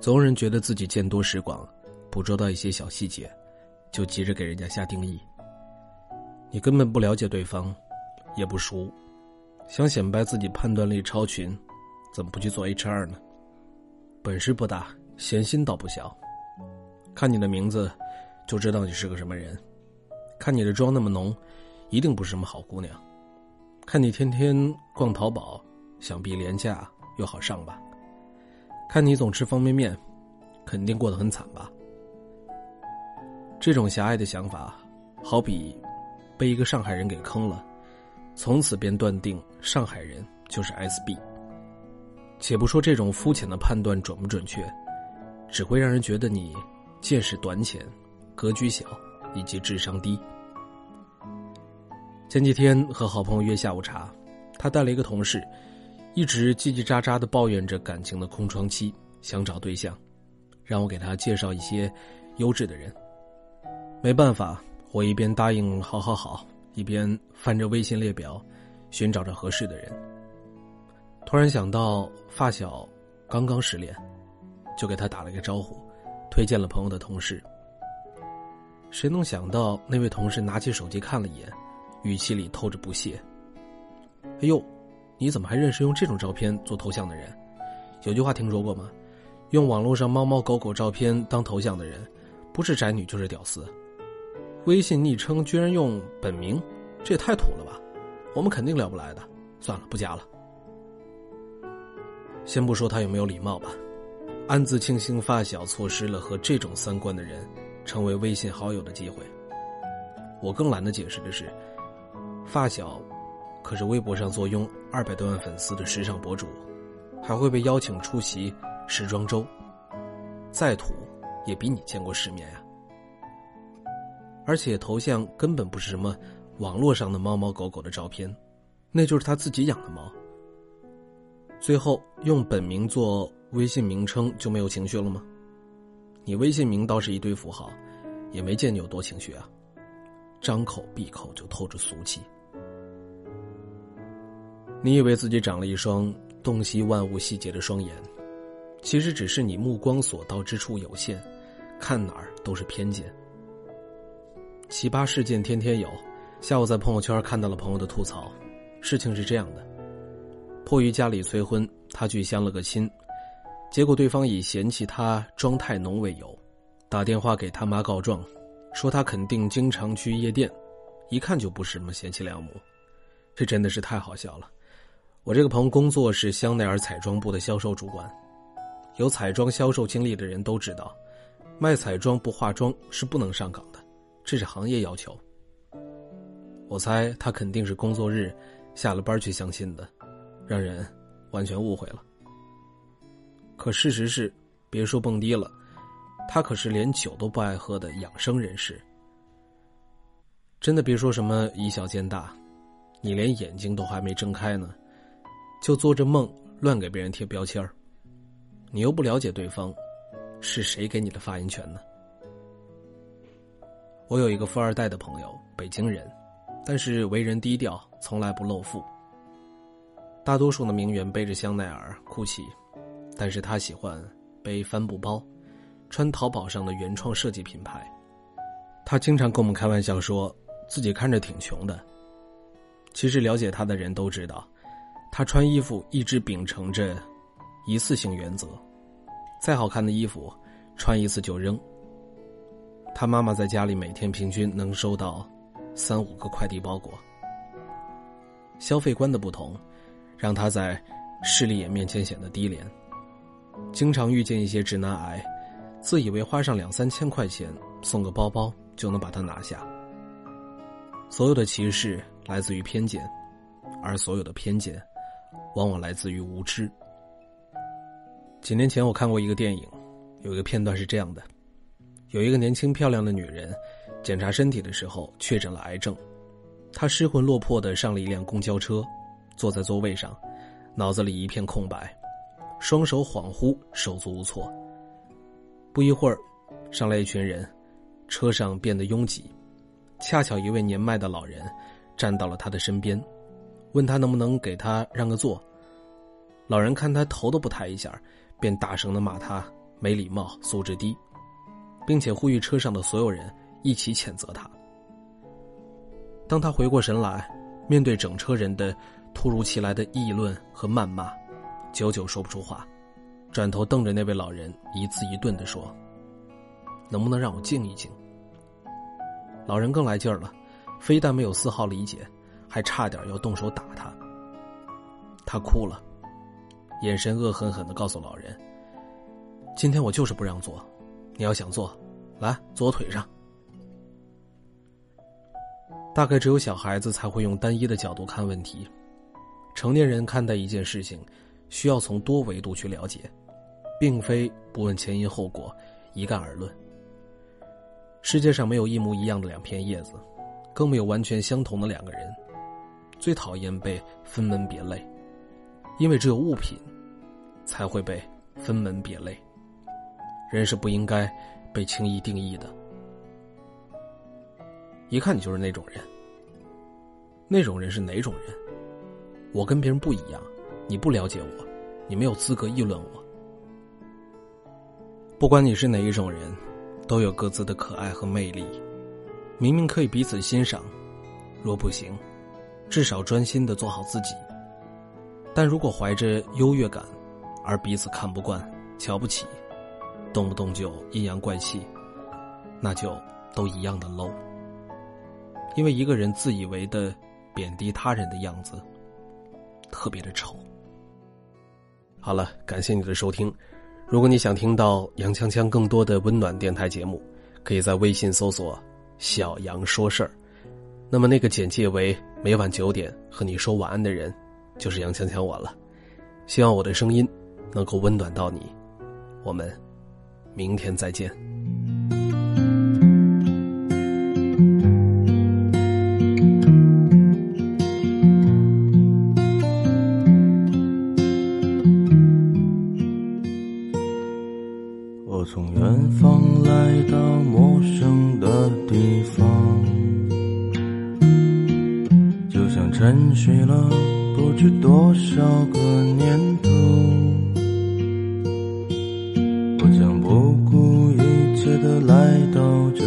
总有人觉得自己见多识广，捕捉到一些小细节，就急着给人家下定义。你根本不了解对方，也不熟，想显摆自己判断力超群，怎么不去做 HR 呢？本事不大，闲心倒不小。看你的名字，就知道你是个什么人；看你的妆那么浓，一定不是什么好姑娘；看你天天逛淘宝，想必廉价又好上吧。看你总吃方便面，肯定过得很惨吧？这种狭隘的想法，好比被一个上海人给坑了，从此便断定上海人就是 SB。且不说这种肤浅的判断准不准确，只会让人觉得你见识短浅、格局小以及智商低。前几天和好朋友约下午茶，他带了一个同事。一直叽叽喳喳的抱怨着感情的空窗期，想找对象，让我给他介绍一些优质的人。没办法，我一边答应好好好，一边翻着微信列表，寻找着合适的人。突然想到发小刚刚失恋，就给他打了个招呼，推荐了朋友的同事。谁能想到那位同事拿起手机看了一眼，语气里透着不屑：“哎呦。”你怎么还认识用这种照片做头像的人？有句话听说过吗？用网络上猫猫狗狗照片当头像的人，不是宅女就是屌丝。微信昵称居然用本名，这也太土了吧！我们肯定聊不来的，算了，不加了。先不说他有没有礼貌吧，暗自庆幸发小错失了和这种三观的人成为微信好友的机会。我更懒得解释的是，发小。可是微博上坐拥二百多万粉丝的时尚博主，还会被邀请出席时装周。再土，也比你见过世面呀。而且头像根本不是什么网络上的猫猫狗狗的照片，那就是他自己养的猫。最后用本名做微信名称就没有情绪了吗？你微信名倒是一堆符号，也没见你有多情绪啊。张口闭口就透着俗气。你以为自己长了一双洞悉万物细节的双眼，其实只是你目光所到之处有限，看哪儿都是偏见。奇葩事件天天有，下午在朋友圈看到了朋友的吐槽。事情是这样的：迫于家里催婚，他去相了个亲，结果对方以嫌弃他妆太浓为由，打电话给他妈告状，说他肯定经常去夜店，一看就不是什么贤妻良母。这真的是太好笑了。我这个朋友工作是香奈儿彩妆部的销售主管，有彩妆销售经历的人都知道，卖彩妆不化妆是不能上岗的，这是行业要求。我猜他肯定是工作日下了班去相亲的，让人完全误会了。可事实是，别说蹦迪了，他可是连酒都不爱喝的养生人士。真的别说什么以小见大，你连眼睛都还没睁开呢。就做着梦，乱给别人贴标签儿，你又不了解对方，是谁给你的发言权呢？我有一个富二代的朋友，北京人，但是为人低调，从来不露富。大多数的名媛背着香奈儿、酷奇但是他喜欢背帆布包，穿淘宝上的原创设计品牌。他经常跟我们开玩笑说，自己看着挺穷的。其实了解他的人都知道。他穿衣服一直秉承着一次性原则，再好看的衣服穿一次就扔。他妈妈在家里每天平均能收到三五个快递包裹。消费观的不同，让他在势利眼面前显得低廉，经常遇见一些直男癌，自以为花上两三千块钱送个包包就能把他拿下。所有的歧视来自于偏见，而所有的偏见。往往来自于无知。几年前我看过一个电影，有一个片段是这样的：有一个年轻漂亮的女人，检查身体的时候确诊了癌症，她失魂落魄的上了一辆公交车，坐在座位上，脑子里一片空白，双手恍惚，手足无措。不一会儿，上来一群人，车上变得拥挤，恰巧一位年迈的老人站到了他的身边，问他能不能给他让个座。老人看他头都不抬一下，便大声的骂他没礼貌、素质低，并且呼吁车上的所有人一起谴责他。当他回过神来，面对整车人的突如其来的议论和谩骂，久久说不出话，转头瞪着那位老人，一字一顿的说：“能不能让我静一静？”老人更来劲儿了，非但没有丝毫理解，还差点要动手打他。他哭了，眼神恶狠狠的告诉老人：“今天我就是不让坐，你要想坐，来坐我腿上。”大概只有小孩子才会用单一的角度看问题，成年人看待一件事情，需要从多维度去了解，并非不问前因后果，一概而论。世界上没有一模一样的两片叶子，更没有完全相同的两个人。最讨厌被分门别类，因为只有物品才会被分门别类。人是不应该被轻易定义的。一看你就是那种人。那种人是哪种人？我跟别人不一样，你不了解我，你没有资格议论我。不管你是哪一种人。都有各自的可爱和魅力，明明可以彼此欣赏，若不行，至少专心的做好自己。但如果怀着优越感，而彼此看不惯、瞧不起，动不动就阴阳怪气，那就都一样的 low。因为一个人自以为的贬低他人的样子，特别的丑。好了，感谢你的收听。如果你想听到杨锵锵更多的温暖电台节目，可以在微信搜索“小杨说事儿”。那么那个简介为每晚九点和你说晚安的人，就是杨锵锵我了。希望我的声音能够温暖到你。我们明天再见。沉睡了不知多少个年头，我将不顾一切的来到这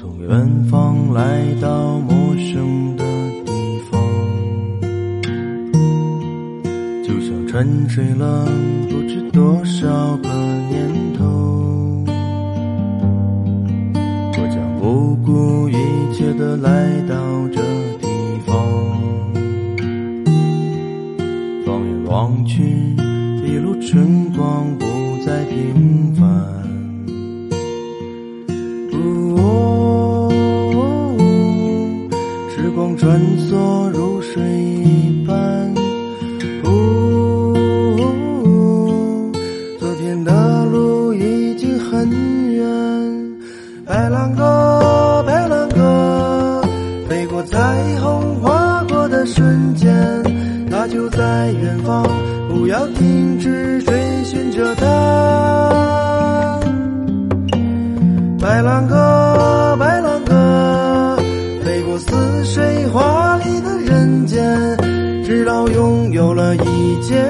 从远方来到陌生的地方，就像沉睡了不知多少个年头，我将不顾一切的来到这地方。放眼望去，一路春光不再平白兰鸽白兰鸽飞过彩虹划过的瞬间他就在远方不要停止追寻着他白兰鸽白兰鸽飞过似水华丽的人间直到拥有了一切。